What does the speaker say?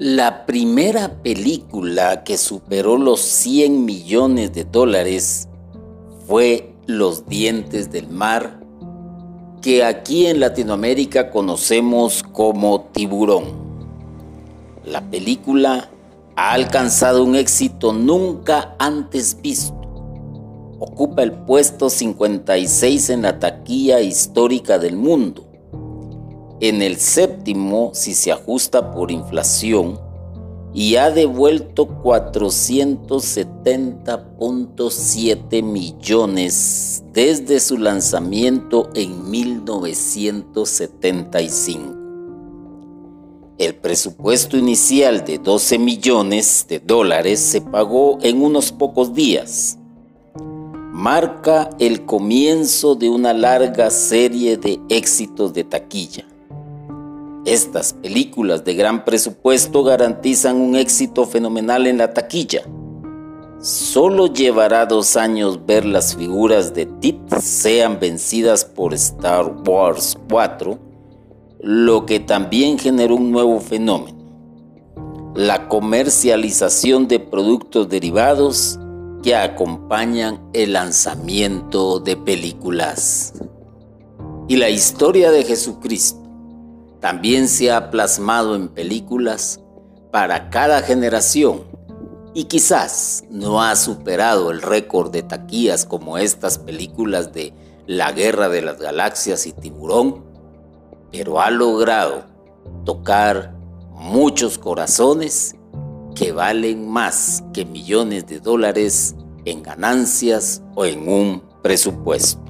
La primera película que superó los 100 millones de dólares fue Los dientes del mar, que aquí en Latinoamérica conocemos como Tiburón. La película ha alcanzado un éxito nunca antes visto. Ocupa el puesto 56 en la taquilla histórica del mundo en el séptimo si se ajusta por inflación y ha devuelto 470.7 millones desde su lanzamiento en 1975. El presupuesto inicial de 12 millones de dólares se pagó en unos pocos días. Marca el comienzo de una larga serie de éxitos de taquilla. Estas películas de gran presupuesto garantizan un éxito fenomenal en la taquilla. Solo llevará dos años ver las figuras de Tit sean vencidas por Star Wars 4, lo que también generó un nuevo fenómeno, la comercialización de productos derivados que acompañan el lanzamiento de películas. Y la historia de Jesucristo también se ha plasmado en películas para cada generación y quizás no ha superado el récord de taquillas como estas películas de La Guerra de las Galaxias y Tiburón, pero ha logrado tocar muchos corazones que valen más que millones de dólares en ganancias o en un presupuesto.